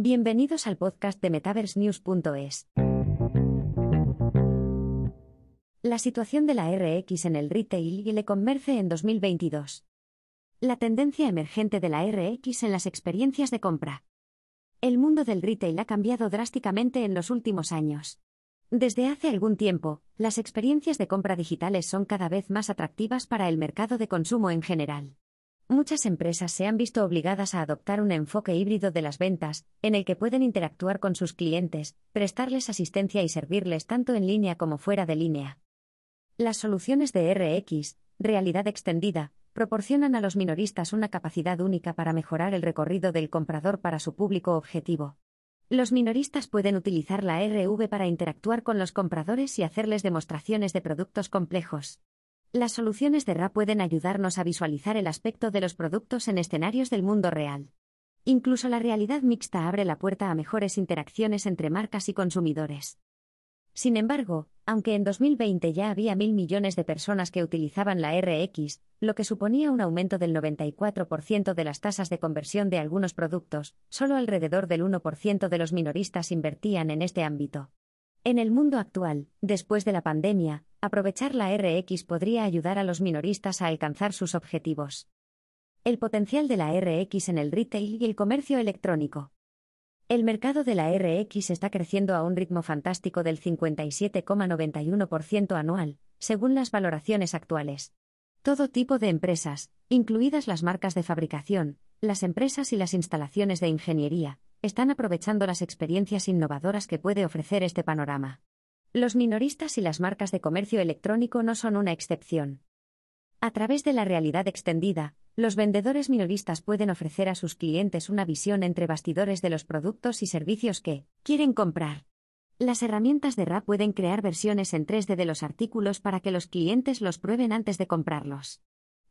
Bienvenidos al podcast de MetaverseNews.es. La situación de la RX en el retail y el e-commerce en 2022. La tendencia emergente de la RX en las experiencias de compra. El mundo del retail ha cambiado drásticamente en los últimos años. Desde hace algún tiempo, las experiencias de compra digitales son cada vez más atractivas para el mercado de consumo en general. Muchas empresas se han visto obligadas a adoptar un enfoque híbrido de las ventas, en el que pueden interactuar con sus clientes, prestarles asistencia y servirles tanto en línea como fuera de línea. Las soluciones de RX, realidad extendida, proporcionan a los minoristas una capacidad única para mejorar el recorrido del comprador para su público objetivo. Los minoristas pueden utilizar la RV para interactuar con los compradores y hacerles demostraciones de productos complejos. Las soluciones de RA pueden ayudarnos a visualizar el aspecto de los productos en escenarios del mundo real. Incluso la realidad mixta abre la puerta a mejores interacciones entre marcas y consumidores. Sin embargo, aunque en 2020 ya había mil millones de personas que utilizaban la RX, lo que suponía un aumento del 94% de las tasas de conversión de algunos productos, solo alrededor del 1% de los minoristas invertían en este ámbito. En el mundo actual, después de la pandemia, aprovechar la RX podría ayudar a los minoristas a alcanzar sus objetivos. El potencial de la RX en el retail y el comercio electrónico. El mercado de la RX está creciendo a un ritmo fantástico del 57,91% anual, según las valoraciones actuales. Todo tipo de empresas, incluidas las marcas de fabricación, las empresas y las instalaciones de ingeniería, están aprovechando las experiencias innovadoras que puede ofrecer este panorama. Los minoristas y las marcas de comercio electrónico no son una excepción. A través de la realidad extendida, los vendedores minoristas pueden ofrecer a sus clientes una visión entre bastidores de los productos y servicios que quieren comprar. Las herramientas de RA pueden crear versiones en 3D de los artículos para que los clientes los prueben antes de comprarlos.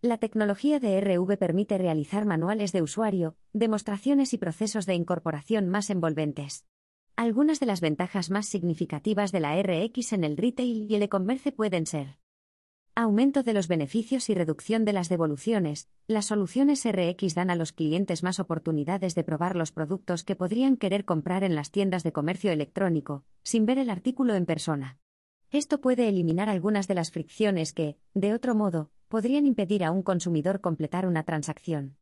La tecnología de RV permite realizar manuales de usuario, demostraciones y procesos de incorporación más envolventes. Algunas de las ventajas más significativas de la RX en el retail y el e-commerce pueden ser Aumento de los beneficios y reducción de las devoluciones. Las soluciones RX dan a los clientes más oportunidades de probar los productos que podrían querer comprar en las tiendas de comercio electrónico, sin ver el artículo en persona. Esto puede eliminar algunas de las fricciones que, de otro modo, podrían impedir a un consumidor completar una transacción.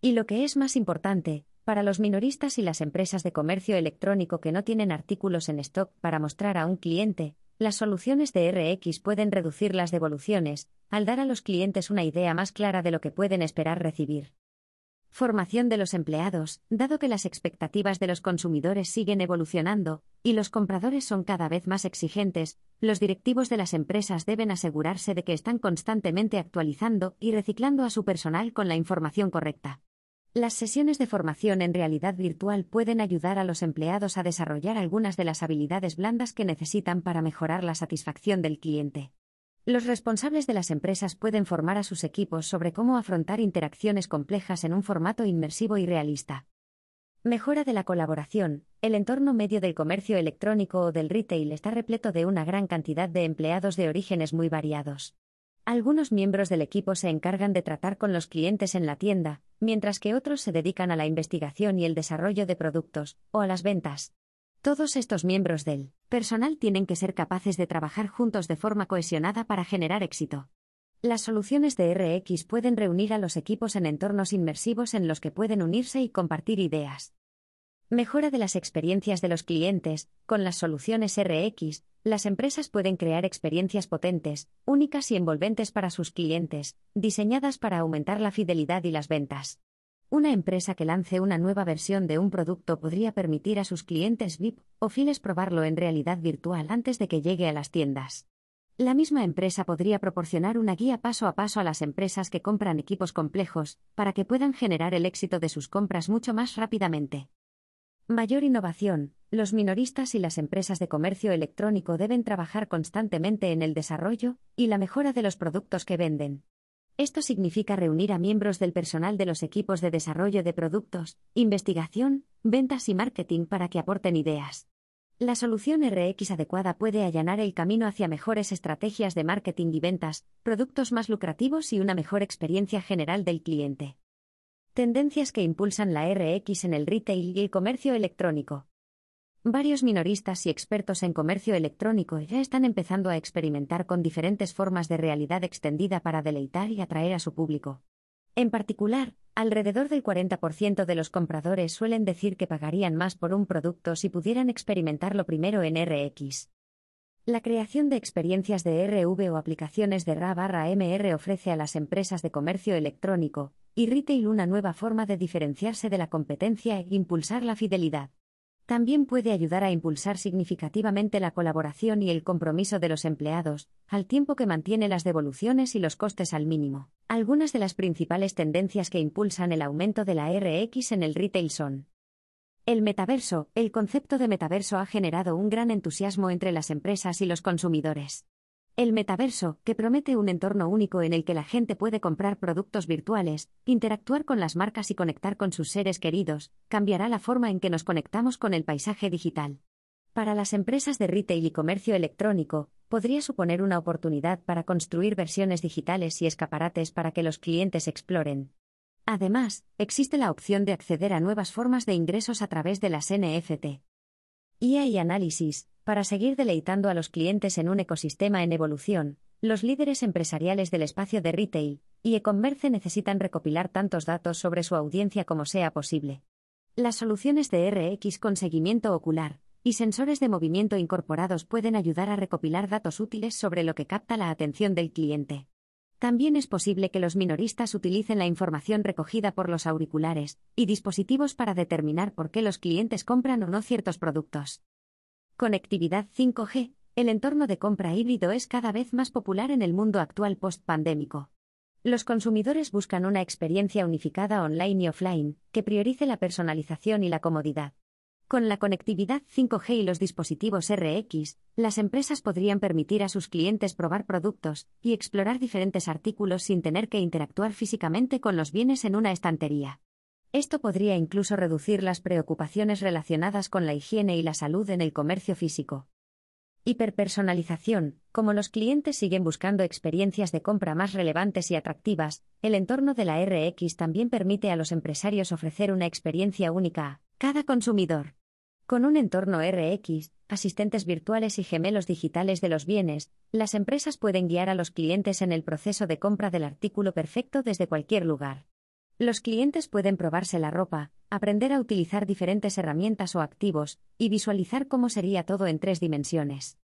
Y lo que es más importante, para los minoristas y las empresas de comercio electrónico que no tienen artículos en stock para mostrar a un cliente, las soluciones de RX pueden reducir las devoluciones, al dar a los clientes una idea más clara de lo que pueden esperar recibir. Formación de los empleados, dado que las expectativas de los consumidores siguen evolucionando, y los compradores son cada vez más exigentes, los directivos de las empresas deben asegurarse de que están constantemente actualizando y reciclando a su personal con la información correcta. Las sesiones de formación en realidad virtual pueden ayudar a los empleados a desarrollar algunas de las habilidades blandas que necesitan para mejorar la satisfacción del cliente. Los responsables de las empresas pueden formar a sus equipos sobre cómo afrontar interacciones complejas en un formato inmersivo y realista. Mejora de la colaboración. El entorno medio del comercio electrónico o del retail está repleto de una gran cantidad de empleados de orígenes muy variados. Algunos miembros del equipo se encargan de tratar con los clientes en la tienda, mientras que otros se dedican a la investigación y el desarrollo de productos, o a las ventas. Todos estos miembros del personal tienen que ser capaces de trabajar juntos de forma cohesionada para generar éxito. Las soluciones de RX pueden reunir a los equipos en entornos inmersivos en los que pueden unirse y compartir ideas. Mejora de las experiencias de los clientes. Con las soluciones RX, las empresas pueden crear experiencias potentes, únicas y envolventes para sus clientes, diseñadas para aumentar la fidelidad y las ventas. Una empresa que lance una nueva versión de un producto podría permitir a sus clientes VIP o files probarlo en realidad virtual antes de que llegue a las tiendas. La misma empresa podría proporcionar una guía paso a paso a las empresas que compran equipos complejos, para que puedan generar el éxito de sus compras mucho más rápidamente. Mayor innovación. Los minoristas y las empresas de comercio electrónico deben trabajar constantemente en el desarrollo y la mejora de los productos que venden. Esto significa reunir a miembros del personal de los equipos de desarrollo de productos, investigación, ventas y marketing para que aporten ideas. La solución RX adecuada puede allanar el camino hacia mejores estrategias de marketing y ventas, productos más lucrativos y una mejor experiencia general del cliente. Tendencias que impulsan la RX en el retail y el comercio electrónico. Varios minoristas y expertos en comercio electrónico ya están empezando a experimentar con diferentes formas de realidad extendida para deleitar y atraer a su público. En particular, alrededor del 40% de los compradores suelen decir que pagarían más por un producto si pudieran experimentarlo primero en RX. La creación de experiencias de RV o aplicaciones de RA/MR ofrece a las empresas de comercio electrónico y retail una nueva forma de diferenciarse de la competencia e impulsar la fidelidad. También puede ayudar a impulsar significativamente la colaboración y el compromiso de los empleados, al tiempo que mantiene las devoluciones y los costes al mínimo. Algunas de las principales tendencias que impulsan el aumento de la RX en el retail son el metaverso. El concepto de metaverso ha generado un gran entusiasmo entre las empresas y los consumidores. El metaverso, que promete un entorno único en el que la gente puede comprar productos virtuales, interactuar con las marcas y conectar con sus seres queridos, cambiará la forma en que nos conectamos con el paisaje digital. Para las empresas de retail y comercio electrónico, podría suponer una oportunidad para construir versiones digitales y escaparates para que los clientes exploren. Además, existe la opción de acceder a nuevas formas de ingresos a través de las NFT. IA y análisis, para seguir deleitando a los clientes en un ecosistema en evolución, los líderes empresariales del espacio de retail y e-commerce necesitan recopilar tantos datos sobre su audiencia como sea posible. Las soluciones de RX con seguimiento ocular y sensores de movimiento incorporados pueden ayudar a recopilar datos útiles sobre lo que capta la atención del cliente. También es posible que los minoristas utilicen la información recogida por los auriculares y dispositivos para determinar por qué los clientes compran o no ciertos productos. Conectividad 5G. El entorno de compra híbrido es cada vez más popular en el mundo actual post-pandémico. Los consumidores buscan una experiencia unificada online y offline, que priorice la personalización y la comodidad. Con la conectividad 5G y los dispositivos RX, las empresas podrían permitir a sus clientes probar productos y explorar diferentes artículos sin tener que interactuar físicamente con los bienes en una estantería. Esto podría incluso reducir las preocupaciones relacionadas con la higiene y la salud en el comercio físico. Hiperpersonalización. Como los clientes siguen buscando experiencias de compra más relevantes y atractivas, el entorno de la RX también permite a los empresarios ofrecer una experiencia única a cada consumidor. Con un entorno RX, asistentes virtuales y gemelos digitales de los bienes, las empresas pueden guiar a los clientes en el proceso de compra del artículo perfecto desde cualquier lugar. Los clientes pueden probarse la ropa, aprender a utilizar diferentes herramientas o activos, y visualizar cómo sería todo en tres dimensiones.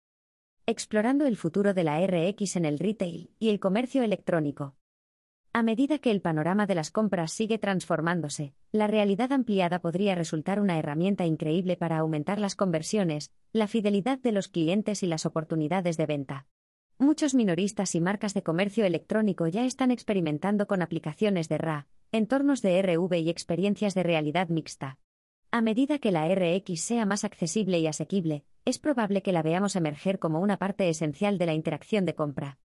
Explorando el futuro de la RX en el retail y el comercio electrónico. A medida que el panorama de las compras sigue transformándose, la realidad ampliada podría resultar una herramienta increíble para aumentar las conversiones, la fidelidad de los clientes y las oportunidades de venta. Muchos minoristas y marcas de comercio electrónico ya están experimentando con aplicaciones de RA, entornos de RV y experiencias de realidad mixta. A medida que la RX sea más accesible y asequible, es probable que la veamos emerger como una parte esencial de la interacción de compra.